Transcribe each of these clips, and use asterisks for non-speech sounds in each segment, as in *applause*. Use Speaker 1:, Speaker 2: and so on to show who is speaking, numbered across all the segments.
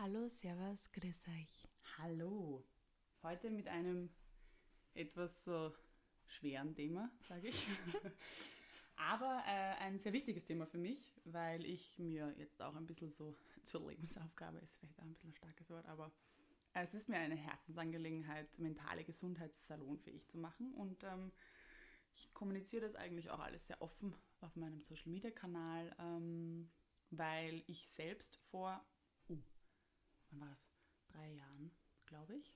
Speaker 1: Hallo, Servus, grüß euch.
Speaker 2: Hallo. Heute mit einem etwas so schweren Thema, sage ich. *laughs* Aber äh, ein sehr wichtiges Thema für mich, weil ich mir jetzt auch ein bisschen so *laughs* zur Lebensaufgabe, ist vielleicht auch ein bisschen ein starkes Wort, aber es ist mir eine Herzensangelegenheit, mentale Gesundheit salonfähig zu machen. Und ähm, ich kommuniziere das eigentlich auch alles sehr offen auf meinem Social Media Kanal, ähm, weil ich selbst vor wann war das? Drei Jahren, glaube ich,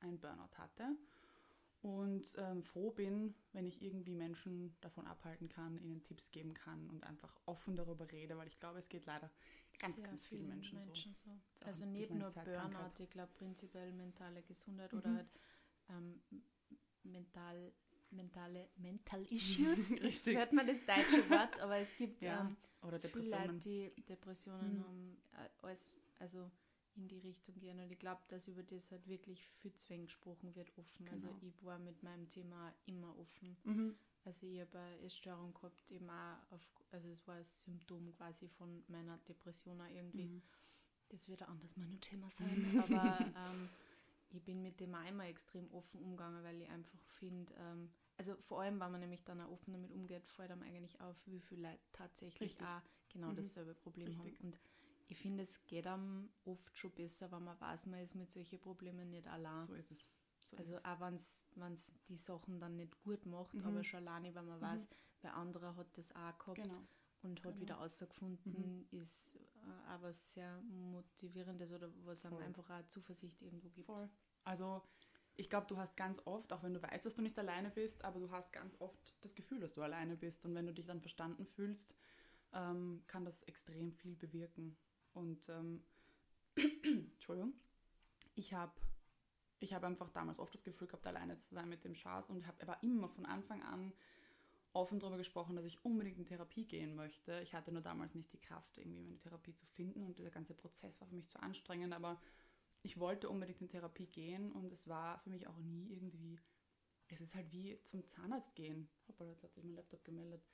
Speaker 2: ein Burnout hatte. Und ähm, froh bin, wenn ich irgendwie Menschen davon abhalten kann, ihnen Tipps geben kann und einfach offen darüber rede, weil ich glaube, es geht leider ganz, Sehr ganz vielen Menschen, Menschen so.
Speaker 1: so. Also nicht nur Burnout, ich glaube prinzipiell mentale Gesundheit mhm. oder halt ähm, mental, mentale Mental Issues. *laughs* Richtig. Hört man das deutsche Wort, aber es gibt ja. ähm, oder Depressionen. Leute, die Depressionen mhm. haben, äh, als, also in die Richtung gehen. Und ich glaube, dass über das halt wirklich viel zu wenig gesprochen wird, offen. Also genau. Also ich war mit meinem Thema immer offen. Mhm. Also ich habe eine Essstörung gehabt, eben auch auf, also es war ein Symptom quasi von meiner Depression auch irgendwie. Mhm. Das wird ein anderes mal noch Thema sein, aber *laughs* ähm, ich bin mit dem auch immer extrem offen umgegangen, weil ich einfach finde, ähm, also vor allem, weil man nämlich dann auch offen damit umgeht, fällt einem eigentlich auf, wie viele Leute tatsächlich Richtig. auch genau mhm. dasselbe Problem Richtig. haben. Und ich finde, es geht einem oft schon besser, wenn man weiß, man ist mit solchen Problemen nicht allein.
Speaker 2: So ist es. So
Speaker 1: also ist auch wenn es die Sachen dann nicht gut macht, mhm. aber schon alleine, wenn man mhm. weiß, wer anderer hat das auch gehabt genau. und hat genau. wieder rausgefunden, mhm. ist äh, aber sehr motivierendes oder was Voll. einem einfach auch Zuversicht irgendwo gibt.
Speaker 2: Voll. Also ich glaube, du hast ganz oft, auch wenn du weißt, dass du nicht alleine bist, aber du hast ganz oft das Gefühl, dass du alleine bist. Und wenn du dich dann verstanden fühlst, ähm, kann das extrem viel bewirken. Und ähm, *clears throat* Entschuldigung, ich habe ich hab einfach damals oft das Gefühl gehabt, alleine zu sein mit dem Schaß und habe aber immer von Anfang an offen darüber gesprochen, dass ich unbedingt in Therapie gehen möchte. Ich hatte nur damals nicht die Kraft, irgendwie eine Therapie zu finden und dieser ganze Prozess war für mich zu anstrengend, aber ich wollte unbedingt in Therapie gehen und es war für mich auch nie irgendwie, es ist halt wie zum Zahnarzt gehen. Hoppala, jetzt hat sich mein Laptop gemeldet.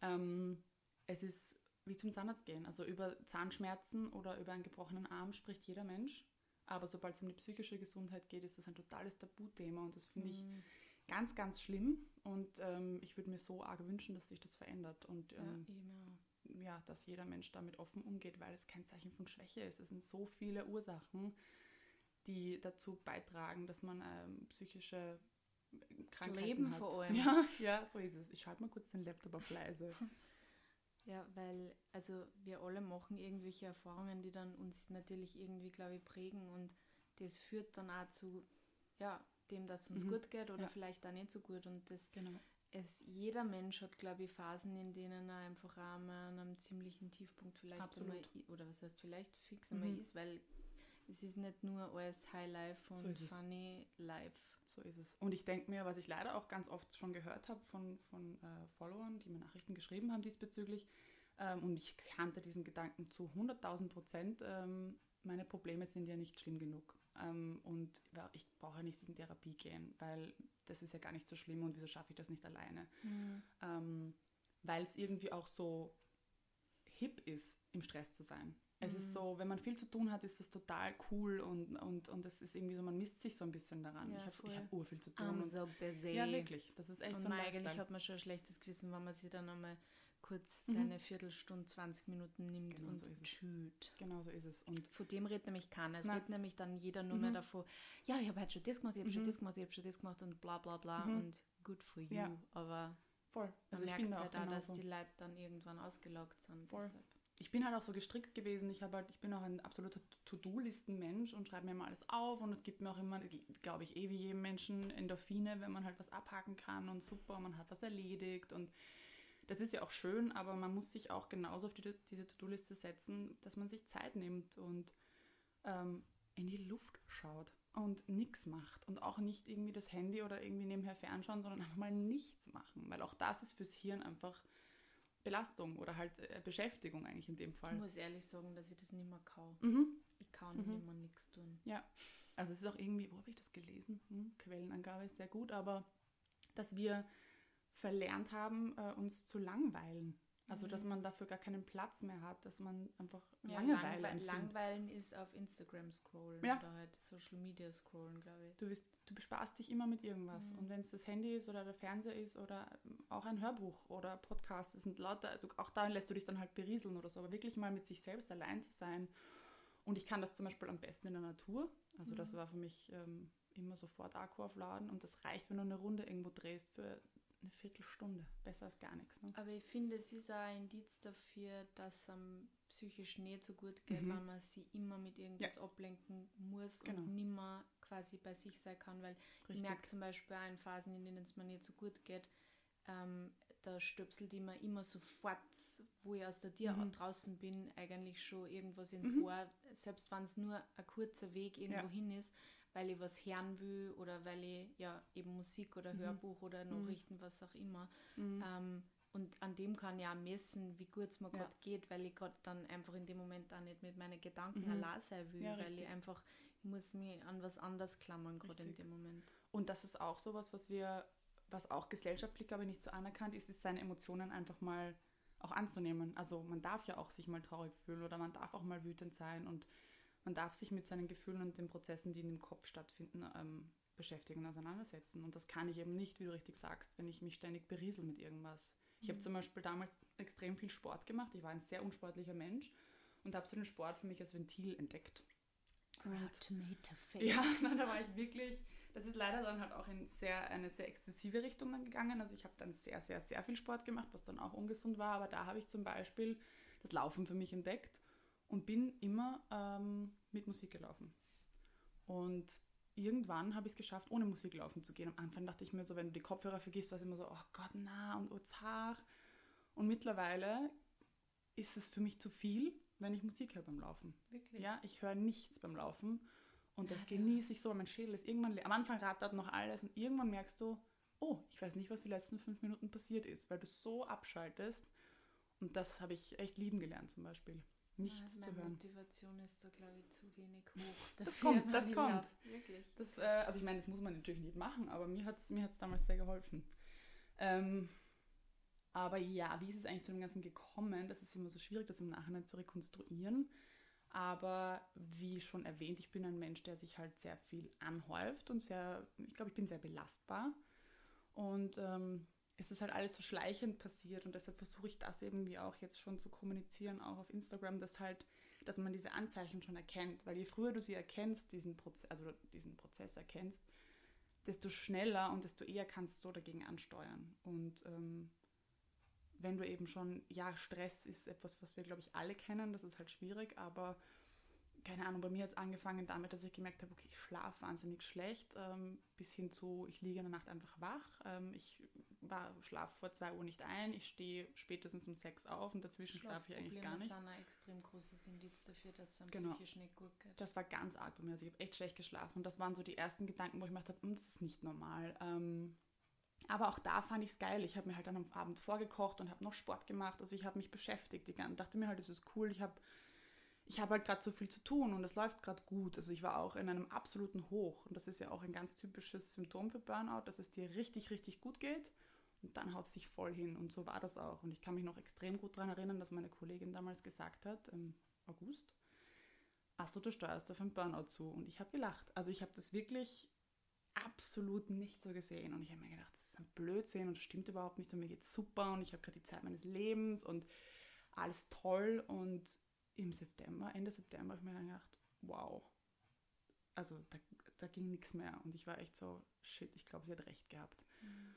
Speaker 2: Ähm, es ist wie zum Zahnarzt gehen. Also über Zahnschmerzen oder über einen gebrochenen Arm spricht jeder Mensch. Aber sobald es um die psychische Gesundheit geht, ist das ein totales Tabuthema und das finde ich mhm. ganz, ganz schlimm. Und ähm, ich würde mir so arg wünschen, dass sich das verändert und ähm, ja, ja, dass jeder Mensch damit offen umgeht, weil es kein Zeichen von Schwäche ist. Es sind so viele Ursachen, die dazu beitragen, dass man ähm, psychische Krankheiten das Leben hat. vor *laughs* allem. Ja, ja, so ist es. Ich schalte mal kurz den Laptop auf leise. *laughs*
Speaker 1: Ja, weil also wir alle machen irgendwelche Erfahrungen, die dann uns natürlich irgendwie, glaube ich, prägen und das führt dann auch zu ja, dem, dass es uns mhm. gut geht oder ja. vielleicht auch nicht so gut. Und das genau. es, jeder Mensch hat, glaube ich, Phasen, in denen er einfach auch mal an einem ziemlichen Tiefpunkt vielleicht einmal, oder was heißt vielleicht fix einmal mhm. ist, weil es ist nicht nur alles High Life und so funny Life.
Speaker 2: So ist es. Und ich denke mir, was ich leider auch ganz oft schon gehört habe von, von äh, Followern, die mir Nachrichten geschrieben haben diesbezüglich, ähm, und ich kannte diesen Gedanken zu 100.000 Prozent, ähm, meine Probleme sind ja nicht schlimm genug. Ähm, und ich brauche nicht in Therapie gehen, weil das ist ja gar nicht so schlimm und wieso schaffe ich das nicht alleine? Mhm. Ähm, weil es irgendwie auch so hip ist, im Stress zu sein. Es mhm. ist so, wenn man viel zu tun hat, ist das total cool und, und, und das ist irgendwie so, man misst sich so ein bisschen daran. Ja, ich habe hab urviel zu tun. I'm und, so busy. Ja, wirklich. Das ist echt und
Speaker 1: so ein Eigentlich hat man schon ein schlechtes Gewissen, wenn man sich dann einmal kurz mhm. seine Viertelstunde, 20 Minuten nimmt genau und so schüt.
Speaker 2: Genau so ist es.
Speaker 1: Und von dem redet nämlich keiner. Es Nein. redet nämlich dann jeder nur mhm. mehr davon, ja, ich habe halt schon das gemacht, ich habe mhm. schon das gemacht, ich habe schon das gemacht und bla bla bla mhm. und good for you. Ja. Aber Voll. Also man merkt halt auch, dass die Leute dann irgendwann ausgelaugt sind.
Speaker 2: Voll. Deshalb ich bin halt auch so gestrickt gewesen. Ich halt, ich bin auch ein absoluter To-Do-Listen-Mensch und schreibe mir immer alles auf. Und es gibt mir auch immer, glaube ich, eh wie jedem Menschen Endorphine, wenn man halt was abhaken kann und super, man hat was erledigt. Und das ist ja auch schön, aber man muss sich auch genauso auf die, diese To-Do-Liste setzen, dass man sich Zeit nimmt und ähm, in die Luft schaut und nichts macht. Und auch nicht irgendwie das Handy oder irgendwie nebenher fernschauen, sondern einfach mal nichts machen, weil auch das ist fürs Hirn einfach Belastung oder halt äh, Beschäftigung eigentlich in dem Fall.
Speaker 1: Ich muss ehrlich sagen, dass ich das nicht mehr kann. Mhm. Ich kann mhm. nicht mehr nichts tun.
Speaker 2: Ja, also es ist auch irgendwie, wo habe ich das gelesen? Hm, Quellenangabe ist sehr gut, aber dass wir verlernt haben, äh, uns zu langweilen. Also, dass mhm. man dafür gar keinen Platz mehr hat, dass man einfach
Speaker 1: ja, Langeweile Langwe Langweilen ist auf Instagram scrollen ja. oder halt Social Media scrollen, glaube ich.
Speaker 2: Du, bist, du besparst dich immer mit irgendwas. Mhm. Und wenn es das Handy ist oder der Fernseher ist oder auch ein Hörbuch oder Podcast, das sind lauter, also auch da lässt du dich dann halt berieseln oder so. Aber wirklich mal mit sich selbst allein zu sein. Und ich kann das zum Beispiel am besten in der Natur. Also mhm. das war für mich ähm, immer sofort Akku aufladen. Und das reicht, wenn du eine Runde irgendwo drehst für eine Viertelstunde. Besser als gar nichts. Ne?
Speaker 1: Aber ich finde, es ist auch ein Indiz dafür, dass es einem psychisch nicht so gut geht, mhm. wenn man sie immer mit irgendwas ja. ablenken muss genau. und nimmer quasi bei sich sein kann. Weil Richtig. ich merke zum Beispiel auch in Phasen, in denen es mir nicht so gut geht, ähm, da stöpselt immer immer sofort, wo ich aus der Tür mhm. draußen bin, eigentlich schon irgendwas ins mhm. Ohr, selbst wenn es nur ein kurzer Weg irgendwo ja. hin ist, weil ich was hören will oder weil ich ja eben Musik oder mhm. Hörbuch oder mhm. Nachrichten, was auch immer. Mhm. Ähm, und an dem kann ich auch messen, wie gut es mir ja. gerade geht, weil ich gerade dann einfach in dem Moment auch nicht mit meinen Gedanken mhm. allein sein will, ja, weil ich einfach, ich muss mich an was anderes klammern, gerade in dem Moment.
Speaker 2: Und das ist auch sowas, was wir, was auch gesellschaftlich, glaube ich, nicht so anerkannt ist, ist seine Emotionen einfach mal auch anzunehmen. Also man darf ja auch sich mal traurig fühlen oder man darf auch mal wütend sein und man darf sich mit seinen Gefühlen und den Prozessen, die in dem Kopf stattfinden, ähm, beschäftigen und auseinandersetzen. Und das kann ich eben nicht, wie du richtig sagst, wenn ich mich ständig beriesel mit irgendwas. Ich habe mhm. zum Beispiel damals extrem viel Sport gemacht. Ich war ein sehr unsportlicher Mensch und habe so den Sport für mich als Ventil entdeckt.
Speaker 1: Proud Tomato Face.
Speaker 2: Ja, *laughs* da war ich wirklich. Das ist leider dann halt auch in sehr, eine sehr exzessive Richtung dann gegangen. Also ich habe dann sehr, sehr, sehr viel Sport gemacht, was dann auch ungesund war. Aber da habe ich zum Beispiel das Laufen für mich entdeckt und bin immer ähm, mit Musik gelaufen. Und irgendwann habe ich es geschafft, ohne Musik laufen zu gehen. Am Anfang dachte ich mir so, wenn du die Kopfhörer vergisst, war es immer so, oh Gott, na und oh zart. Und mittlerweile ist es für mich zu viel, wenn ich Musik höre beim Laufen. Wirklich? Ja, ich höre nichts beim Laufen. Und das ja, genieße ich so, mein Schädel ist irgendwann, am Anfang rattert noch alles und irgendwann merkst du, oh, ich weiß nicht, was die letzten fünf Minuten passiert ist, weil du so abschaltest. Und das habe ich echt lieben gelernt zum Beispiel nichts
Speaker 1: ja,
Speaker 2: zu hören.
Speaker 1: Motivation ist da, glaube ich, zu wenig hoch.
Speaker 2: Das kommt, *laughs* das kommt. Wirklich. Das, äh, also ich meine, das muss man natürlich nicht machen, aber mir hat es mir hat's damals sehr geholfen. Ähm, aber ja, wie ist es eigentlich zu dem Ganzen gekommen? Das ist immer so schwierig, das im Nachhinein zu rekonstruieren. Aber wie schon erwähnt, ich bin ein Mensch, der sich halt sehr viel anhäuft und sehr, ich glaube, ich bin sehr belastbar. Und ähm, es ist halt alles so schleichend passiert und deshalb versuche ich das eben wie auch jetzt schon zu kommunizieren, auch auf Instagram, dass halt, dass man diese Anzeichen schon erkennt, weil je früher du sie erkennst, diesen Prozess, also diesen Prozess erkennst, desto schneller und desto eher kannst du dagegen ansteuern. Und ähm, wenn du eben schon, ja, Stress ist etwas, was wir, glaube ich, alle kennen, das ist halt schwierig, aber keine Ahnung, bei mir hat es angefangen damit, dass ich gemerkt habe, okay, ich schlafe wahnsinnig schlecht, ähm, bis hin zu, ich liege in der Nacht einfach wach, ähm, ich war, schlafe vor zwei Uhr nicht ein, ich stehe spätestens um sechs auf und dazwischen schlafe ich eigentlich gar nicht. Das
Speaker 1: ist ein extrem großes Indiz dafür, dass es genau. psychisch nicht gut geht.
Speaker 2: Das war ganz arg bei mir, also ich habe echt schlecht geschlafen und das waren so die ersten Gedanken, wo ich gedacht habe, hm, das ist nicht normal. Ähm, aber auch da fand ich es geil. Ich habe mir halt dann am Abend vorgekocht und habe noch Sport gemacht. Also ich habe mich beschäftigt. Ich dachte mir halt, das ist cool. Ich habe ich habe halt gerade so viel zu tun und es läuft gerade gut. Also ich war auch in einem absoluten Hoch und das ist ja auch ein ganz typisches Symptom für Burnout, dass es dir richtig, richtig gut geht und dann haut es sich voll hin und so war das auch. Und ich kann mich noch extrem gut daran erinnern, dass meine Kollegin damals gesagt hat, im August, achso, du steuerst auf ein Burnout zu und ich habe gelacht. Also ich habe das wirklich absolut nicht so gesehen und ich habe mir gedacht, das ist ein Blödsinn und das stimmt überhaupt nicht und mir geht's super und ich habe gerade die Zeit meines Lebens und alles toll und im September, Ende September, habe ich mir dann gedacht, wow. Also da, da ging nichts mehr. Und ich war echt so, shit, ich glaube, sie hat recht gehabt. Mhm.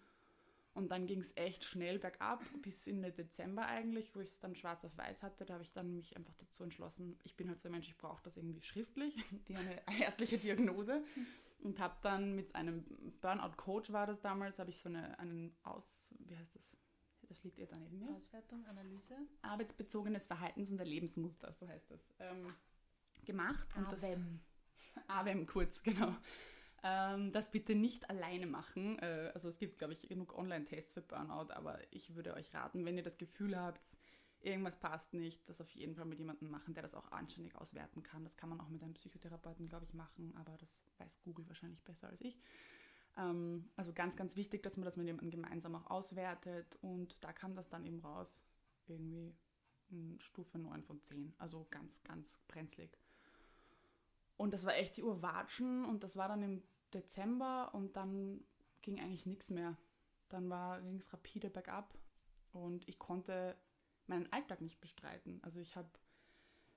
Speaker 2: Und dann ging es echt schnell bergab, bis in den Dezember eigentlich, wo ich es dann schwarz auf weiß hatte. Da habe ich dann mich einfach dazu entschlossen, ich bin halt so ein Mensch, ich brauche das irgendwie schriftlich, die eine *laughs* ärztliche Diagnose. Und habe dann mit einem Burnout-Coach war das damals, habe ich so eine, einen Aus, wie heißt das? das liegt eher daneben mir.
Speaker 1: Auswertung, Analyse.
Speaker 2: Arbeitsbezogenes Verhaltens- und Erlebensmuster, so heißt das, ähm, gemacht. AWEM. AWEM *laughs* kurz, genau. Ähm, das bitte nicht alleine machen. Äh, also es gibt, glaube ich, genug Online-Tests für Burnout, aber ich würde euch raten, wenn ihr das Gefühl habt, irgendwas passt nicht, das auf jeden Fall mit jemandem machen, der das auch anständig auswerten kann. Das kann man auch mit einem Psychotherapeuten, glaube ich, machen, aber das weiß Google wahrscheinlich besser als ich. Ähm, also ganz, ganz wichtig, dass man das mit jemandem gemeinsam auch auswertet und da kam das dann eben raus. irgendwie Stufe 9 von 10. Also ganz, ganz brenzlig. Und das war echt die Urwatschen und das war dann im Dezember und dann ging eigentlich nichts mehr. Dann ging es rapide bergab und ich konnte meinen Alltag nicht bestreiten. Also ich habe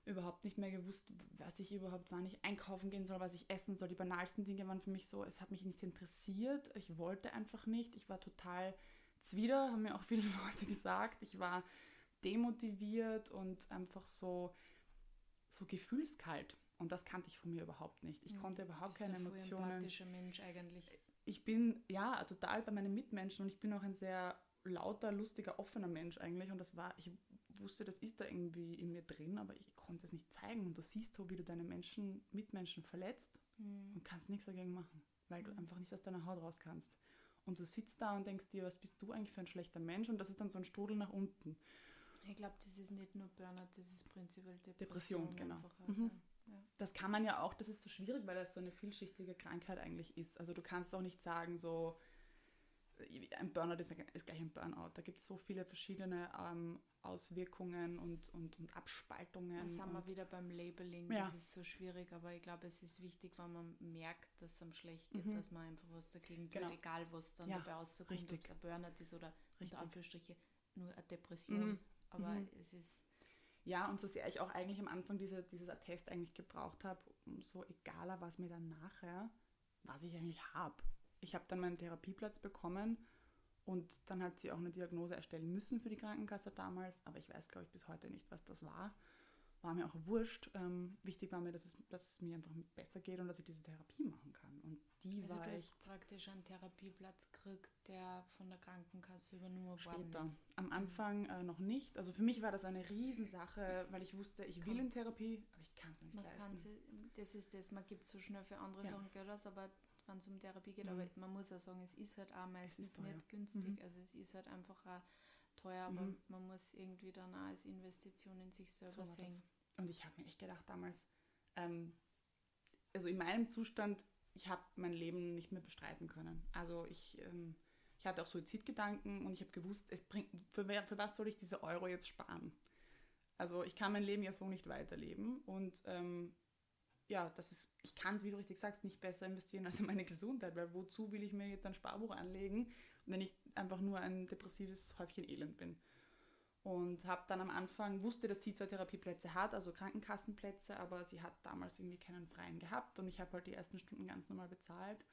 Speaker 2: überhaupt nicht mehr gewusst, was ich überhaupt, wann ich einkaufen gehen soll, was ich essen soll. Die banalsten Dinge waren für mich so, es hat mich nicht interessiert. Ich wollte einfach nicht. Ich war total zwider, haben mir auch viele *laughs* Leute gesagt. Ich war demotiviert und einfach so, so gefühlskalt. Und das kannte ich von mir überhaupt nicht. Ich mhm. konnte überhaupt keine Emotionen. Ein empathischer Mensch eigentlich. Ich bin ja total bei meinen Mitmenschen und ich bin auch ein sehr lauter, lustiger, offener Mensch eigentlich. Und das war, ich wusste, das ist da irgendwie in mir drin, aber ich konnte es nicht zeigen. Und du siehst so, wie du deine Menschen, Mitmenschen verletzt mhm. und kannst nichts dagegen machen, weil du mhm. einfach nicht aus deiner Haut raus kannst. Und du sitzt da und denkst dir, was bist du eigentlich für ein schlechter Mensch? Und das ist dann so ein Strudel nach unten.
Speaker 1: Ich glaube, das ist nicht nur Burnout, das ist prinzipiell Depression. Depression, genau.
Speaker 2: Mhm. ja. Das kann man ja auch, das ist so schwierig, weil das so eine vielschichtige Krankheit eigentlich ist. Also du kannst auch nicht sagen, so ein Burnout ist, ist gleich ein Burnout. Da gibt es so viele verschiedene ähm, Auswirkungen und, und, und Abspaltungen.
Speaker 1: Da sind wir wieder beim Labeling, ja. das ist so schwierig, aber ich glaube, es ist wichtig, wenn man merkt, dass es einem schlecht geht, mhm. dass man einfach was dagegen tut, genau. egal was dann ja, dabei rauskommt, ob es ein Burnout ist oder Richtig. unter Anführungsstriche nur eine Depression. Mhm. Aber mhm. es ist
Speaker 2: ja, und so sehr ich auch eigentlich am Anfang diese, dieses Attest eigentlich gebraucht habe, umso egaler war es mir dann nachher, was ich eigentlich habe ich habe dann meinen Therapieplatz bekommen und dann hat sie auch eine Diagnose erstellen müssen für die Krankenkasse damals, aber ich weiß, glaube ich, bis heute nicht, was das war. War mir auch wurscht. Ähm, wichtig war mir, dass es, dass es mir einfach besser geht und dass ich diese Therapie machen kann. Und die
Speaker 1: also
Speaker 2: war
Speaker 1: du hast praktisch einen Therapieplatz gekriegt, der von der Krankenkasse übernommen
Speaker 2: Später. Ist. Am mhm. Anfang äh, noch nicht. Also für mich war das eine Riesensache, weil ich wusste, ich will in Therapie, aber ich kann es nicht
Speaker 1: man
Speaker 2: leisten.
Speaker 1: Sie, das ist das, man gibt so schnell für andere ja. Sachen Geld aus, aber wenn es um Therapie geht, mhm. aber man muss auch sagen, es ist halt auch meistens nicht günstig. Mhm. Also es ist halt einfach auch teuer, aber mhm. man muss irgendwie dann auch als Investition in sich selber so sehen.
Speaker 2: Und ich habe mir echt gedacht damals, ähm, also in meinem Zustand, ich habe mein Leben nicht mehr bestreiten können. Also ich, ähm, ich hatte auch Suizidgedanken und ich habe gewusst, es bringt, für, wer, für was soll ich diese Euro jetzt sparen? Also ich kann mein Leben ja so nicht weiterleben und ähm, ja, das ist, ich kann es, wie du richtig sagst, nicht besser investieren als in meine Gesundheit, weil wozu will ich mir jetzt ein Sparbuch anlegen, wenn ich einfach nur ein depressives Häufchen Elend bin. Und habe dann am Anfang, wusste, dass sie zwar Therapieplätze hat, also Krankenkassenplätze, aber sie hat damals irgendwie keinen freien gehabt und ich habe halt die ersten Stunden ganz normal bezahlt.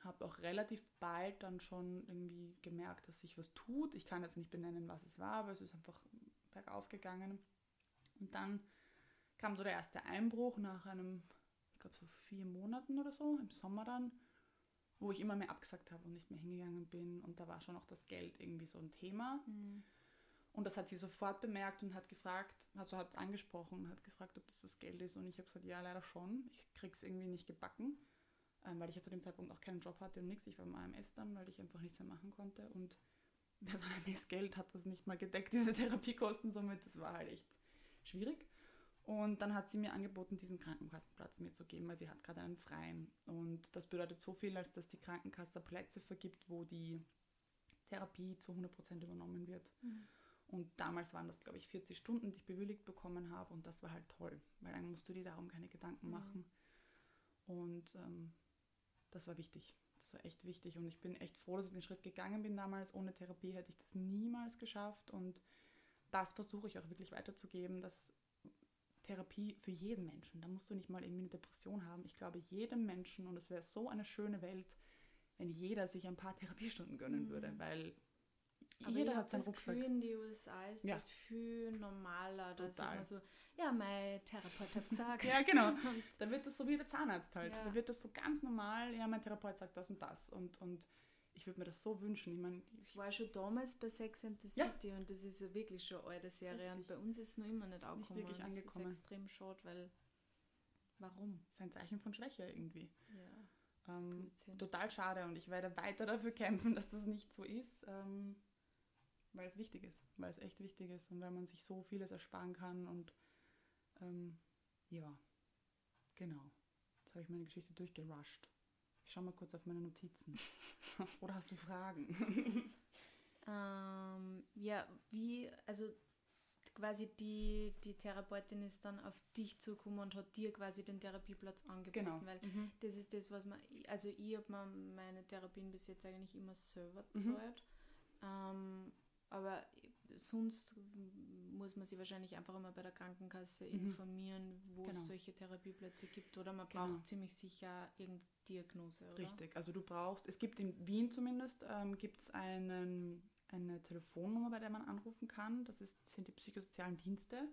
Speaker 2: Habe auch relativ bald dann schon irgendwie gemerkt, dass sich was tut. Ich kann jetzt nicht benennen, was es war, aber es ist einfach bergauf gegangen. Und dann kam so der erste Einbruch nach einem, ich glaube so vier Monaten oder so, im Sommer dann, wo ich immer mehr abgesagt habe und nicht mehr hingegangen bin. Und da war schon auch das Geld irgendwie so ein Thema. Mhm. Und das hat sie sofort bemerkt und hat gefragt, also hat es angesprochen und hat gefragt, ob das das Geld ist. Und ich habe gesagt, ja, leider schon. Ich krieg's irgendwie nicht gebacken, ähm, weil ich ja zu dem Zeitpunkt auch keinen Job hatte und nichts. Ich war im AMS dann, weil ich einfach nichts mehr machen konnte. Und das AMS-Geld hat das nicht mal gedeckt, *laughs* diese Therapiekosten. Somit, das war halt echt schwierig. Und dann hat sie mir angeboten, diesen Krankenkassenplatz mir zu geben, weil sie hat gerade einen freien. Und das bedeutet so viel, als dass die Krankenkasse Plätze vergibt, wo die Therapie zu 100% übernommen wird. Mhm. Und damals waren das, glaube ich, 40 Stunden, die ich bewilligt bekommen habe. Und das war halt toll, weil dann musst du dir darum keine Gedanken mhm. machen. Und ähm, das war wichtig. Das war echt wichtig. Und ich bin echt froh, dass ich den Schritt gegangen bin damals. Ohne Therapie hätte ich das niemals geschafft. Und das versuche ich auch wirklich weiterzugeben, dass Therapie für jeden Menschen. Da musst du nicht mal irgendwie eine Depression haben. Ich glaube, jedem Menschen, und es wäre so eine schöne Welt, wenn jeder sich ein paar Therapiestunden gönnen mhm. würde, weil
Speaker 1: aber jeder hat seinen das Rucksack. Gefühl, in die USA ist ja. das viel normaler. Da ist immer so, ja, mein Therapeut hat gesagt. *laughs*
Speaker 2: ja, genau. *laughs* da wird das so wie der Zahnarzt halt. Ja. Da wird das so ganz normal, ja, mein Therapeut sagt das und das. Und, und ich würde mir das so wünschen. Ich meine,
Speaker 1: es war schon damals bei Sex and the City ja. und das ist ja wirklich schon eine alte Serie Richtig. und bei uns ist es noch immer nicht angekommen. Nicht wirklich angekommen. Das ist extrem schade, weil warum?
Speaker 2: Das ist ein Zeichen von Schwäche irgendwie. Ja. Ähm, total schade und ich werde weiter dafür kämpfen, dass das nicht so ist, ähm, weil es wichtig ist, weil es echt wichtig ist und weil man sich so vieles ersparen kann und ähm, ja, genau. Jetzt habe ich meine Geschichte durchgerusht. Ich schaue mal kurz auf meine Notizen. *laughs* Oder hast du Fragen?
Speaker 1: ähm, ja, wie, also quasi die, die Therapeutin ist dann auf dich zugekommen und hat dir quasi den Therapieplatz angeboten, genau. weil mhm. das ist das, was man, also ich habe mir meine Therapien bis jetzt eigentlich immer selber gezahlt, mhm. ähm, aber sonst muss man sich wahrscheinlich einfach immer bei der Krankenkasse mhm. informieren, wo genau. es solche Therapieplätze gibt oder man genau. braucht ziemlich sicher irgendeine Diagnose, oder?
Speaker 2: Richtig, also du brauchst, es gibt in Wien zumindest, ähm, gibt es einen eine Telefonnummer, bei der man anrufen kann. Das ist, sind die psychosozialen Dienste.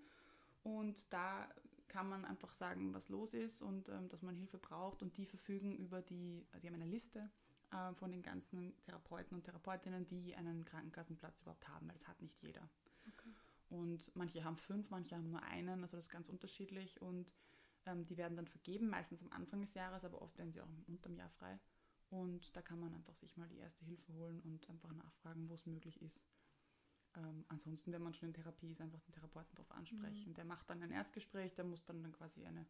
Speaker 2: Und da kann man einfach sagen, was los ist und ähm, dass man Hilfe braucht. Und die verfügen über die, die haben eine Liste äh, von den ganzen Therapeuten und Therapeutinnen, die einen Krankenkassenplatz überhaupt haben, weil das hat nicht jeder. Okay. Und manche haben fünf, manche haben nur einen, also das ist ganz unterschiedlich. Und ähm, die werden dann vergeben, meistens am Anfang des Jahres, aber oft werden sie auch unterm Jahr frei. Und da kann man einfach sich mal die erste Hilfe holen und einfach nachfragen, wo es möglich ist. Ähm, ansonsten, wenn man schon in Therapie ist, einfach den Therapeuten darauf ansprechen. Mhm. Der macht dann ein Erstgespräch, der muss dann, dann quasi eine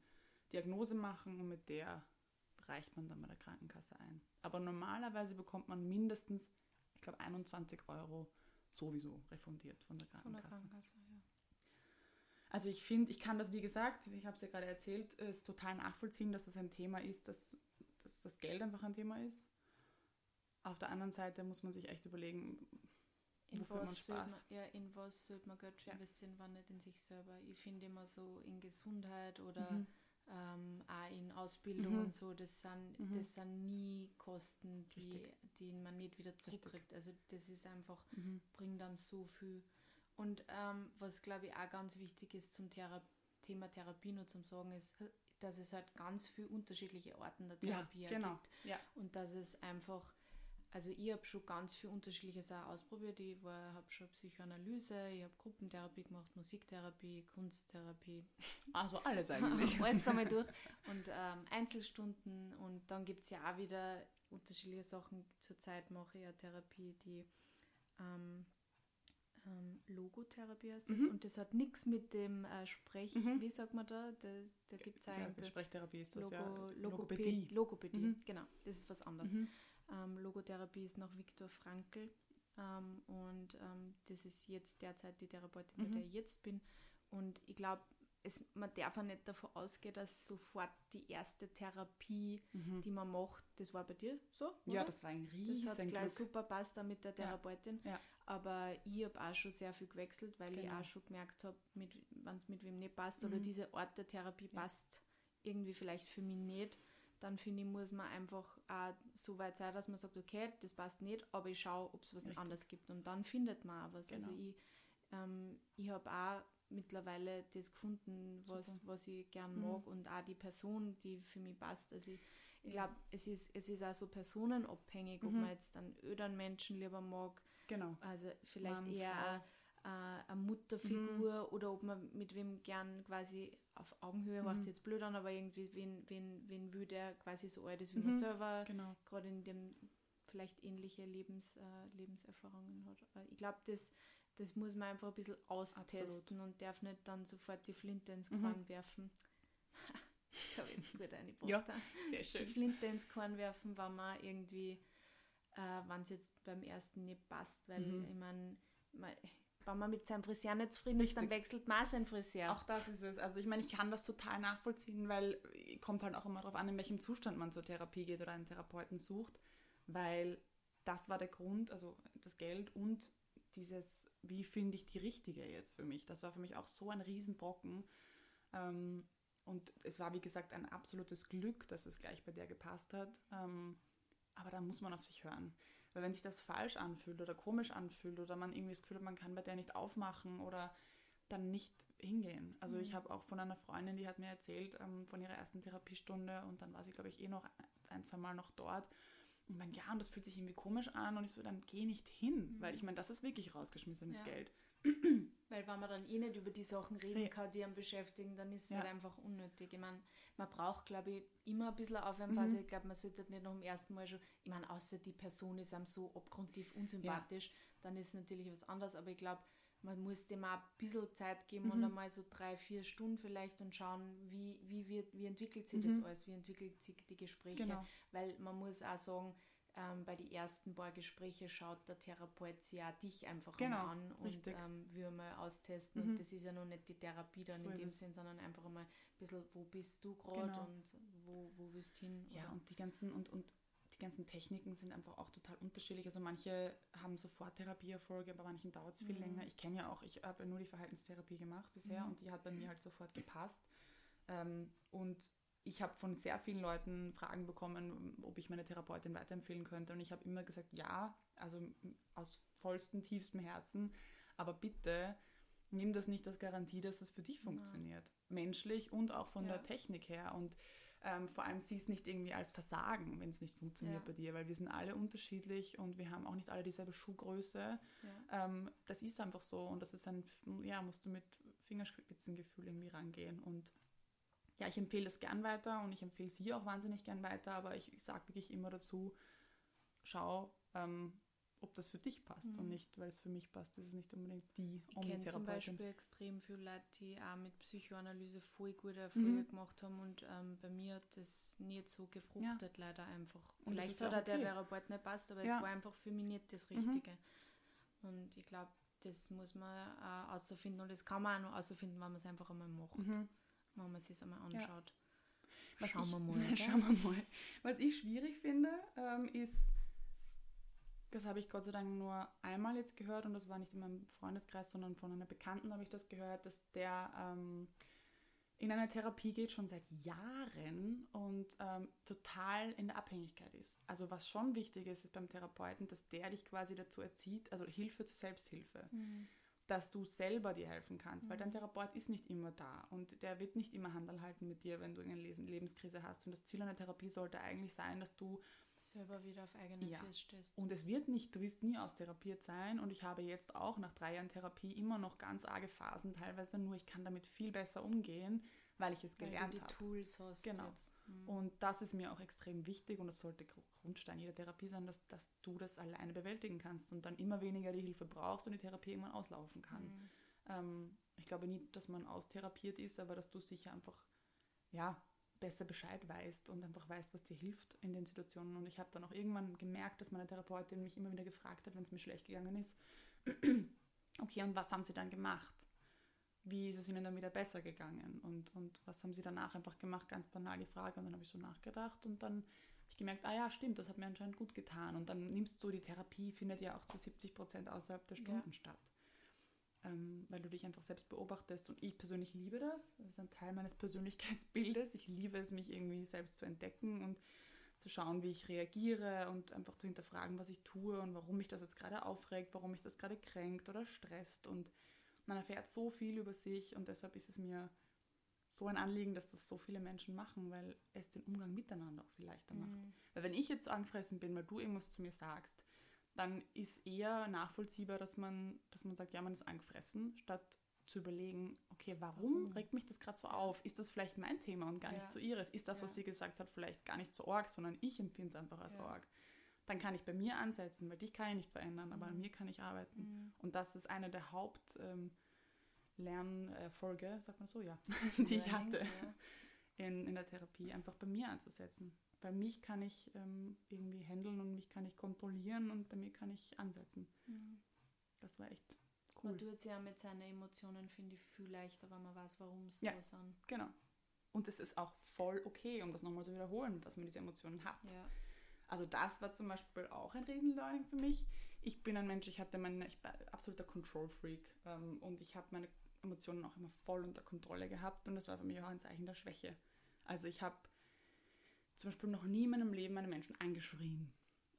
Speaker 2: Diagnose machen und mit der reicht man dann bei der Krankenkasse ein. Aber normalerweise bekommt man mindestens, ich glaube, 21 Euro sowieso refundiert von der Krankenkasse. Von der Krankenkasse ja. Also ich finde, ich kann das, wie gesagt, ich habe es ja gerade erzählt, ist total nachvollziehen, dass das ein Thema ist, das dass das Geld einfach ein Thema ist. Auf der anderen Seite muss man sich echt überlegen, in wofür man
Speaker 1: spaßt. Man, ja, in was sollte man Geld ja. investieren, wann nicht in sich selber. Ich finde immer so in Gesundheit oder mhm. Ähm, auch in Ausbildung mhm. und so, das sind, mhm. das sind nie Kosten, die, die man nicht wieder zurückkriegt. Also das ist einfach, mhm. bringt einem so viel. Und ähm, was glaube ich auch ganz wichtig ist zum Thera Thema Therapie nur zum Sagen ist, dass es halt ganz viele unterschiedliche Arten der Therapie ja, genau. gibt. Ja. Und dass es einfach, also ich habe schon ganz viel Unterschiedliches auch ausprobiert. Ich habe schon Psychoanalyse, ich habe Gruppentherapie gemacht, Musiktherapie, Kunsttherapie. *laughs*
Speaker 2: Also alles eigentlich. *laughs*
Speaker 1: alles einmal durch. Und ähm, Einzelstunden und dann gibt es ja auch wieder unterschiedliche Sachen. Zurzeit mache ich ja Therapie, die ähm, ähm, Logotherapie heißt das. Mhm. Und das hat nichts mit dem äh, Sprech, mhm. wie sagt man da? Da, da gibt es
Speaker 2: ja, Sprachtherapie ist das Logo,
Speaker 1: ja. Logopädie. Logopädie, mhm. genau. Das ist was anderes. Mhm. Ähm, Logotherapie ist nach Viktor Frankl. Ähm, und ähm, das ist jetzt derzeit die Therapeutin, bei mhm. der ich jetzt bin. Und ich glaube, man darf auch nicht davon ausgehen, dass sofort die erste Therapie, mhm. die man macht, das war bei dir so? Oder?
Speaker 2: Ja, das war ein riesen
Speaker 1: Das hat gleich super passt mit der Therapeutin. Ja. Ja. Aber ich habe auch schon sehr viel gewechselt, weil genau. ich auch schon gemerkt habe, wenn es mit wem nicht passt mhm. oder diese Art der Therapie ja. passt irgendwie vielleicht für mich nicht, dann finde ich, muss man einfach auch so weit sein, dass man sagt, okay, das passt nicht, aber ich schaue, ob es was Richtig. anderes gibt. Und dann findet man auch was. Also genau. Also ich, ähm, ich habe auch mittlerweile das gefunden, was, was ich gern mhm. mag mhm. und auch die Person, die für mich passt. Also ich, ich glaube, es ist, es ist auch so personenabhängig, ob mhm. man jetzt einen öderen Menschen lieber mag Genau. Also vielleicht Mann, eher äh, eine Mutterfigur mhm. oder ob man mit wem gern quasi auf Augenhöhe mhm. macht jetzt blöd an, aber irgendwie wen, wen, wen will der quasi so alt ist wie mhm. man selber, genau. gerade in dem vielleicht ähnliche Lebens, äh, Lebenserfahrungen hat. Aber ich glaube, das, das muss man einfach ein bisschen austesten Absolut. und darf nicht dann sofort die Flinte ins mhm. Korn werfen. *laughs* ich habe jetzt gut eine
Speaker 2: Ja, sehr schön.
Speaker 1: Die Flinte ins Korn werfen, wenn man irgendwie äh, wenn es jetzt beim ersten nicht passt, weil mhm. ich meine, wenn man mit seinem Friseur nicht zufrieden ist, dann wechselt man seinen Friseur.
Speaker 2: Auch das ist es. Also ich meine, ich kann das total nachvollziehen, weil kommt halt auch immer darauf an, in welchem Zustand man zur Therapie geht oder einen Therapeuten sucht, weil das war der Grund, also das Geld und dieses, wie finde ich die richtige jetzt für mich. Das war für mich auch so ein Riesenbrocken. Ähm, und es war, wie gesagt, ein absolutes Glück, dass es gleich bei der gepasst hat. Aber da muss man auf sich hören. Weil wenn sich das falsch anfühlt oder komisch anfühlt oder man irgendwie das Gefühl hat, man kann bei der nicht aufmachen oder dann nicht hingehen. Also mhm. ich habe auch von einer Freundin, die hat mir erzählt ähm, von ihrer ersten Therapiestunde und dann war sie, glaube ich, eh noch ein, zwei Mal noch dort. Und dann, ja, und das fühlt sich irgendwie komisch an und ich so, dann geh nicht hin, mhm. weil ich meine, das ist wirklich rausgeschmissenes ja. Geld.
Speaker 1: Weil wenn man dann eh nicht über die Sachen reden kann, die einen beschäftigen, dann ist es ja. halt einfach unnötig. Ich meine, man braucht, glaube ich, immer ein bisschen Aufwärmphase. Mhm. Ich glaube, man sollte nicht noch im ersten Mal schon, ich meine, außer die Person ist einem so abgrundtief unsympathisch, ja. dann ist es natürlich was anderes, aber ich glaube, man muss dem auch ein bisschen Zeit geben mhm. und einmal so drei, vier Stunden vielleicht und schauen, wie, wie, wird, wie entwickelt sich mhm. das alles, wie entwickelt sich die Gespräche. Genau. Weil man muss auch sagen, ähm, bei den ersten paar Gesprächen schaut der Therapeut sich ja dich einfach genau, mal an und ähm, will mal austesten. Mhm. Und das ist ja noch nicht die Therapie dann so in dem Sinn, sondern einfach mal ein bisschen, wo bist du gerade genau. und wo, wo willst du hin?
Speaker 2: Ja, oder? und die ganzen und, und die ganzen Techniken sind einfach auch total unterschiedlich. Also manche haben sofort Therapieerfolge, bei manchen dauert es viel mhm. länger. Ich kenne ja auch, ich habe ja nur die Verhaltenstherapie gemacht bisher mhm. und die hat bei mir halt sofort gepasst. Ähm, und ich habe von sehr vielen Leuten Fragen bekommen, ob ich meine Therapeutin weiterempfehlen könnte. Und ich habe immer gesagt, ja, also aus vollstem, tiefstem Herzen. Aber bitte nimm das nicht als Garantie, dass das für dich funktioniert. Ja. Menschlich und auch von ja. der Technik her. Und ähm, vor allem sieh es nicht irgendwie als Versagen, wenn es nicht funktioniert ja. bei dir, weil wir sind alle unterschiedlich und wir haben auch nicht alle dieselbe Schuhgröße. Ähm, das ist einfach so und das ist ein, ja, musst du mit Fingerspitzengefühl irgendwie rangehen und ja, ich empfehle es gern weiter und ich empfehle sie auch wahnsinnig gern weiter, aber ich, ich sage wirklich immer dazu, schau, ähm, ob das für dich passt mhm. und nicht, weil es für mich passt. Das ist nicht unbedingt die
Speaker 1: Ich kenne zum Beispiel extrem viele Leute, die auch mit Psychoanalyse voll gute Erfolge mhm. gemacht haben und ähm, bei mir hat das nicht so gefruchtet, ja. leider einfach. Und Vielleicht hat auch okay. der Therapeut nicht passt, aber ja. es war einfach für mich nicht das mhm. Richtige. Mhm. Und ich glaube, das muss man auch außerfinden und das kann man auch noch außerfinden, wenn man es einfach einmal macht. Wenn man sich einmal anschaut.
Speaker 2: Ja. Schauen wir mal. *laughs* Schauen wir mal. Was ich schwierig finde, ähm, ist, das habe ich Gott sei Dank nur einmal jetzt gehört und das war nicht in meinem Freundeskreis, sondern von einer Bekannten habe ich das gehört, dass der ähm, in eine Therapie geht schon seit Jahren und ähm, total in der Abhängigkeit ist. Also was schon wichtig ist beim Therapeuten, dass der dich quasi dazu erzieht, also Hilfe zur Selbsthilfe. Mhm dass du selber dir helfen kannst, mhm. weil dein mhm. Therapeut ist nicht immer da und der wird nicht immer Hand halten mit dir, wenn du eine Lebenskrise hast. Und das Ziel einer Therapie sollte eigentlich sein, dass du
Speaker 1: selber wieder auf eigenen ja. Füßen stehst.
Speaker 2: Und es wird nicht, du wirst nie austherapiert sein und ich habe jetzt auch nach drei Jahren Therapie immer noch ganz arge Phasen teilweise, nur ich kann damit viel besser umgehen, weil ich es gelernt habe. Weil du die hab. Tools hast genau. Jetzt. Mhm. Und das ist mir auch extrem wichtig und das sollte Grundstein jeder Therapie sein, dass, dass du das alleine bewältigen kannst und dann immer weniger die Hilfe brauchst und die Therapie irgendwann auslaufen kann. Mhm. Ähm, ich glaube nie, dass man austherapiert ist, aber dass du sicher einfach ja, besser Bescheid weißt und einfach weißt, was dir hilft in den Situationen. Und ich habe dann auch irgendwann gemerkt, dass meine Therapeutin mich immer wieder gefragt hat, wenn es mir schlecht gegangen ist, *clears throat* okay, und was haben sie dann gemacht? Wie ist es ihnen dann wieder besser gegangen? Und, und was haben sie danach einfach gemacht, ganz banal die Frage. Und dann habe ich so nachgedacht und dann habe ich gemerkt, ah ja, stimmt, das hat mir anscheinend gut getan. Und dann nimmst du, die Therapie findet ja auch zu 70 Prozent außerhalb der Stunden ja. statt, ähm, weil du dich einfach selbst beobachtest. Und ich persönlich liebe das, das ist ein Teil meines Persönlichkeitsbildes, ich liebe es, mich irgendwie selbst zu entdecken und zu schauen, wie ich reagiere und einfach zu hinterfragen, was ich tue und warum mich das jetzt gerade aufregt, warum mich das gerade kränkt oder stresst. Und man erfährt so viel über sich und deshalb ist es mir so ein Anliegen, dass das so viele Menschen machen, weil es den Umgang miteinander auch viel leichter macht. Mhm. Weil wenn ich jetzt angefressen bin, weil du irgendwas zu mir sagst, dann ist eher nachvollziehbar, dass man, dass man sagt, ja, man ist angefressen, statt zu überlegen, okay, warum mhm. regt mich das gerade so auf? Ist das vielleicht mein Thema und gar ja. nicht so ihres? Ist das, ja. was sie gesagt hat, vielleicht gar nicht so arg, sondern ich empfinde es einfach als ja. arg? Dann kann ich bei mir ansetzen, weil dich kann ich nicht verändern, aber an mhm. mir kann ich arbeiten. Mhm. Und das ist eine der Hauptlernfolge, ähm, sagt man so, ja, *laughs* *laughs* die ich hatte in, in der Therapie, einfach bei mir anzusetzen. Bei mich kann ich ähm, irgendwie handeln und mich kann ich kontrollieren und bei mir kann ich ansetzen. Mhm. Das war echt
Speaker 1: cool. Man tut es ja mit seinen Emotionen, finde ich, viel leichter, wenn man weiß, warum es ja, da sind.
Speaker 2: Genau. Und es ist auch voll okay, um das nochmal zu wiederholen, dass man diese Emotionen hat. Ja. Also das war zum Beispiel auch ein Riesenlearning für mich. Ich bin ein Mensch, ich hatte meine, ich bin absoluter Control-Freak ähm, und ich habe meine Emotionen auch immer voll unter Kontrolle gehabt und das war für mich auch ein Zeichen der Schwäche. Also ich habe zum Beispiel noch nie in meinem Leben einen Menschen angeschrien.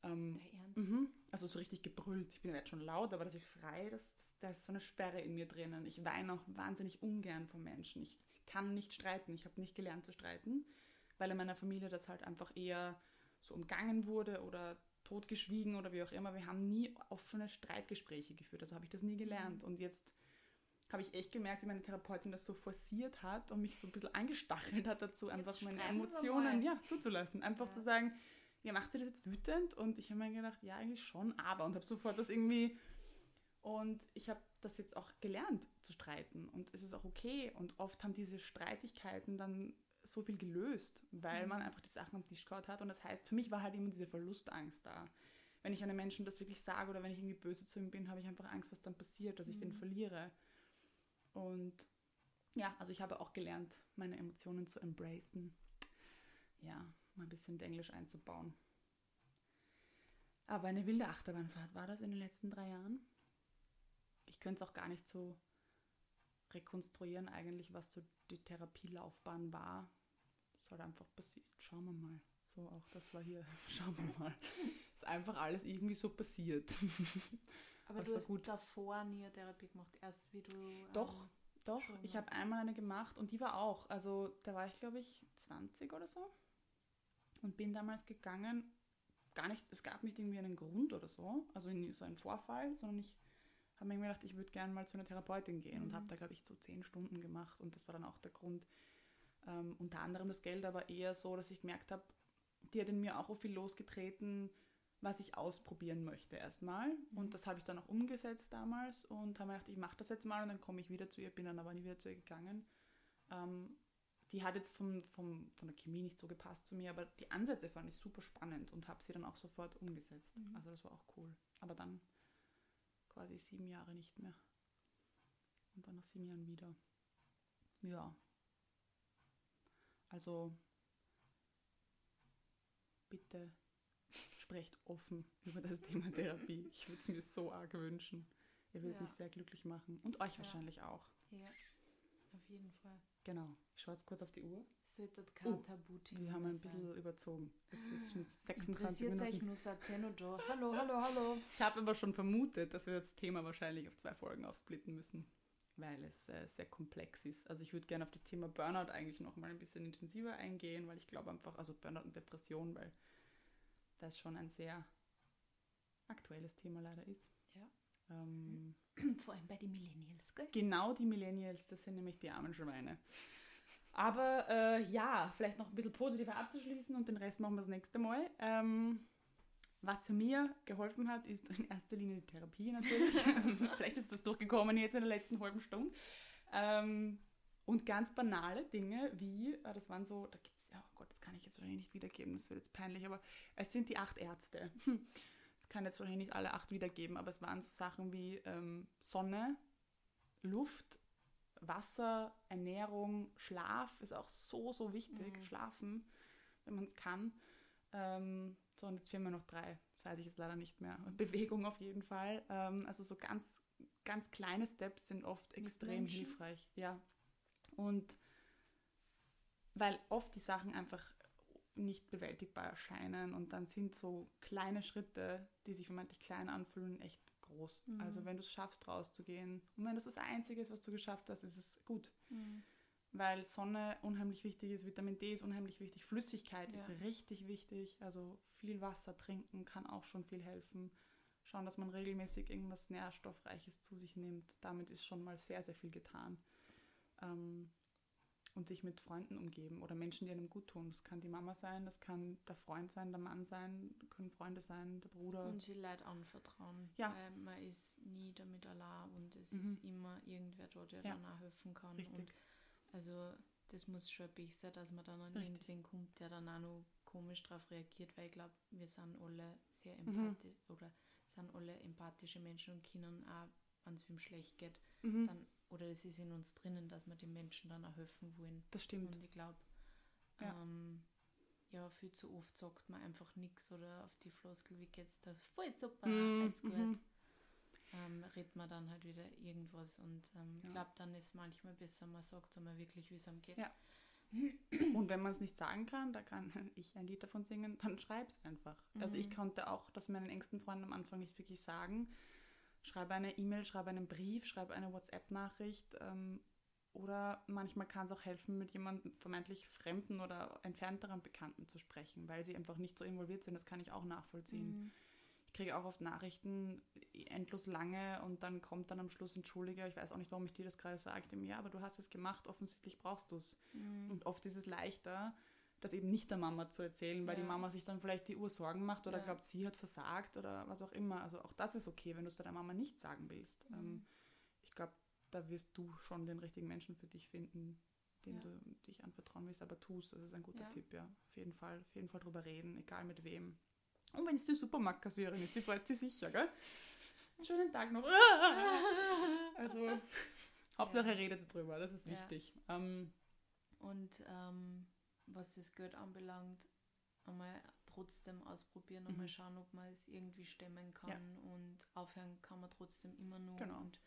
Speaker 2: Ähm, der Ernst? Mhm, also so richtig gebrüllt. Ich bin jetzt schon laut, aber dass ich schreie, das, da ist so eine Sperre in mir drinnen. Ich weine auch wahnsinnig ungern von Menschen. Ich kann nicht streiten. Ich habe nicht gelernt zu streiten, weil in meiner Familie das halt einfach eher so umgangen wurde oder totgeschwiegen oder wie auch immer. Wir haben nie offene Streitgespräche geführt, also habe ich das nie gelernt. Und jetzt habe ich echt gemerkt, wie meine Therapeutin das so forciert hat und mich so ein bisschen angestachelt hat dazu, einfach meine Emotionen ja, zuzulassen. Einfach ja. zu sagen, ja, macht sie das jetzt wütend? Und ich habe mir gedacht, ja, eigentlich schon, aber. Und habe sofort das irgendwie... Und ich habe das jetzt auch gelernt zu streiten und es ist auch okay. Und oft haben diese Streitigkeiten dann so viel gelöst, weil mhm. man einfach die Sachen am Tisch gehabt hat. Und das heißt, für mich war halt immer diese Verlustangst da. Wenn ich einem Menschen das wirklich sage oder wenn ich irgendwie böse zu ihm bin, habe ich einfach Angst, was dann passiert, dass ich den mhm. verliere. Und ja, also ich habe auch gelernt, meine Emotionen zu embracen. Ja, mal ein bisschen Englisch einzubauen. Aber eine wilde Achterbahnfahrt war das in den letzten drei Jahren. Ich könnte es auch gar nicht so rekonstruieren, eigentlich, was so die Therapielaufbahn war. Es hat einfach passiert. Schauen wir mal. So, auch das war hier. *laughs* Schauen wir mal. ist einfach alles irgendwie so passiert. *laughs*
Speaker 1: Aber das du hast gut. davor nie eine Therapie gemacht, erst wie du.
Speaker 2: Doch, ähm, doch. Ich habe einmal eine gemacht und die war auch. Also, da war ich, glaube ich, 20 oder so. Und bin damals gegangen. Gar nicht, es gab nicht irgendwie einen Grund oder so, also so einen Vorfall, sondern ich habe mir gedacht, ich würde gerne mal zu einer Therapeutin gehen mhm. und habe da, glaube ich, so zehn Stunden gemacht und das war dann auch der Grund. Ähm, unter anderem das Geld, aber eher so, dass ich gemerkt habe, die hat in mir auch viel losgetreten, was ich ausprobieren möchte erstmal. Mhm. Und das habe ich dann auch umgesetzt damals und habe mir gedacht, ich mache das jetzt mal und dann komme ich wieder zu ihr, bin dann aber nie wieder zu ihr gegangen. Ähm, die hat jetzt vom, vom, von der Chemie nicht so gepasst zu mir, aber die Ansätze fand ich super spannend und habe sie dann auch sofort umgesetzt. Mhm. Also das war auch cool. Aber dann quasi sieben Jahre nicht mehr. Und dann nach sieben Jahren wieder. Ja. Also bitte sprecht offen über das Thema Therapie. Ich würde es mir so arg wünschen. Ihr würdet ja. mich sehr glücklich machen. Und euch ja. wahrscheinlich auch.
Speaker 1: Ja, auf jeden Fall.
Speaker 2: Genau. Ich schaue jetzt kurz auf die Uhr.
Speaker 1: Sollte kein oh, Tabuthema
Speaker 2: Wir haben ein bisschen sein. überzogen. Es ist schon 26 Minuten.
Speaker 1: euch nur Sateno da. Hallo, hallo, hallo.
Speaker 2: Ich habe aber schon vermutet, dass wir das Thema wahrscheinlich auf zwei Folgen aufsplitten müssen, weil es äh, sehr komplex ist. Also ich würde gerne auf das Thema Burnout eigentlich noch mal ein bisschen intensiver eingehen, weil ich glaube einfach, also Burnout und Depression, weil das schon ein sehr aktuelles Thema leider ist. Ähm,
Speaker 1: Vor allem bei den Millennials, gell?
Speaker 2: Genau die Millennials, das sind nämlich die armen Schweine. Aber äh, ja, vielleicht noch ein bisschen positiver abzuschließen und den Rest machen wir das nächste Mal. Ähm, was mir geholfen hat, ist in erster Linie die Therapie natürlich. *laughs* vielleicht ist das durchgekommen jetzt in der letzten halben Stunde. Ähm, und ganz banale Dinge wie, äh, das waren so, da gibt es, oh Gott, das kann ich jetzt wahrscheinlich nicht wiedergeben, das wird jetzt peinlich, aber es sind die acht Ärzte. *laughs* Das kann jetzt wahrscheinlich nicht alle acht wiedergeben, aber es waren so Sachen wie ähm, Sonne, Luft, Wasser, Ernährung, Schlaf ist auch so, so wichtig. Mhm. Schlafen, wenn man es kann. Ähm, so, und jetzt fehlen mir noch drei. Das weiß ich jetzt leider nicht mehr. *laughs* Bewegung auf jeden Fall. Ähm, also so ganz, ganz kleine Steps sind oft extrem hilfreich. Ja. Und weil oft die Sachen einfach nicht bewältigbar erscheinen und dann sind so kleine Schritte, die sich vermeintlich klein anfühlen, echt groß. Mhm. Also wenn du es schaffst, rauszugehen und wenn das das Einzige ist, was du geschafft hast, ist es gut. Mhm. Weil Sonne unheimlich wichtig ist, Vitamin D ist unheimlich wichtig, Flüssigkeit ja. ist richtig wichtig. Also viel Wasser trinken kann auch schon viel helfen. Schauen, dass man regelmäßig irgendwas Nährstoffreiches zu sich nimmt. Damit ist schon mal sehr, sehr viel getan. Ähm, und sich mit Freunden umgeben oder Menschen, die einem gut tun. Das kann die Mama sein, das kann der Freund sein, der Mann sein, können Freunde sein, der Bruder.
Speaker 1: Und sie Leute anvertrauen.
Speaker 2: Ja.
Speaker 1: Weil man ist nie damit allein und es mhm. ist immer irgendwer da, der ja. dann auch helfen kann.
Speaker 2: Richtig.
Speaker 1: Und also das muss schon besser, dass man dann an Richtig. irgendwen kommt, der dann auch noch komisch darauf reagiert, weil ich glaube, wir sind alle sehr mhm. empathisch mhm. oder sind alle empathische Menschen und können auch, wenn es wem schlecht geht, mhm. dann oder es ist in uns drinnen, dass wir den Menschen dann auch helfen wollen.
Speaker 2: Das stimmt.
Speaker 1: Und ich glaube, ja. Ähm, ja, viel zu oft sagt man einfach nichts oder auf die Floskel, wie geht's da? Voll super, mm, alles gut. Mm ähm, redet man dann halt wieder irgendwas und ähm, ja. glaube, dann ist manchmal besser, man sagt einmal wirklich, wie es einem geht.
Speaker 2: Ja. *clears throat* Und wenn man es nicht sagen kann, da kann *laughs* ich ein Lied davon singen, dann schreib es einfach. Mhm. Also ich mhm. konnte auch das meinen engsten Freunden am Anfang nicht wirklich sagen schreibe eine E-Mail, schreibe einen Brief, schreibe eine WhatsApp-Nachricht. Ähm, oder manchmal kann es auch helfen, mit jemandem vermeintlich fremden oder entfernteren Bekannten zu sprechen, weil sie einfach nicht so involviert sind. Das kann ich auch nachvollziehen. Mhm. Ich kriege auch oft Nachrichten endlos lange und dann kommt dann am Schluss Entschuldiger. Ich weiß auch nicht, warum ich dir das gerade sage. Ja, aber du hast es gemacht, offensichtlich brauchst du es. Mhm. Und oft ist es leichter, das eben nicht der Mama zu erzählen, weil ja. die Mama sich dann vielleicht die Uhr Sorgen macht oder ja. glaubt, sie hat versagt oder was auch immer. Also auch das ist okay, wenn du es deiner Mama nicht sagen willst. Mhm. Ähm, ich glaube, da wirst du schon den richtigen Menschen für dich finden, dem ja. du dich anvertrauen willst, aber tust. Das ist ein guter. Tipp, ja. Auf jeden Fall, auf jeden Fall drüber reden, egal mit wem. Und wenn es die Supermarktkassiererin ist, die freut sich sicher, gell? Schönen Tag noch. *laughs* also, Hauptsache redet drüber, das ist wichtig. Ähm,
Speaker 1: und ähm, was das Geld anbelangt, einmal trotzdem ausprobieren und mhm. mal schauen, ob man es irgendwie stemmen kann ja. und aufhören kann man trotzdem immer nur. Genau. Und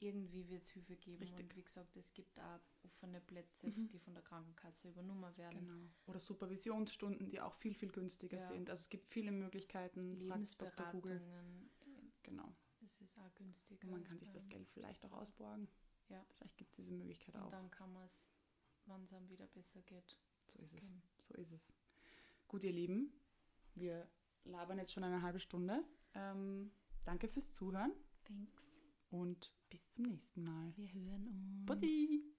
Speaker 1: irgendwie wird es Hilfe geben. Richtig. Und wie gesagt, es gibt auch offene Plätze, mhm. die von der Krankenkasse übernommen werden. Genau.
Speaker 2: Oder Supervisionsstunden, die auch viel, viel günstiger ja. sind. Also es gibt viele Möglichkeiten.
Speaker 1: Lebensberatungen.
Speaker 2: Genau.
Speaker 1: Das ist auch günstig.
Speaker 2: Und man kann sich das Geld vielleicht auch ausborgen. Ja. Vielleicht gibt es diese Möglichkeit auch. Und
Speaker 1: dann kann man es, wann es einem wieder besser geht.
Speaker 2: So ist es. So ist es. Gut, ihr Lieben, wir labern jetzt schon eine halbe Stunde. Ähm, danke fürs Zuhören.
Speaker 1: Thanks.
Speaker 2: Und bis zum nächsten Mal.
Speaker 1: Wir hören uns.
Speaker 2: Bussi!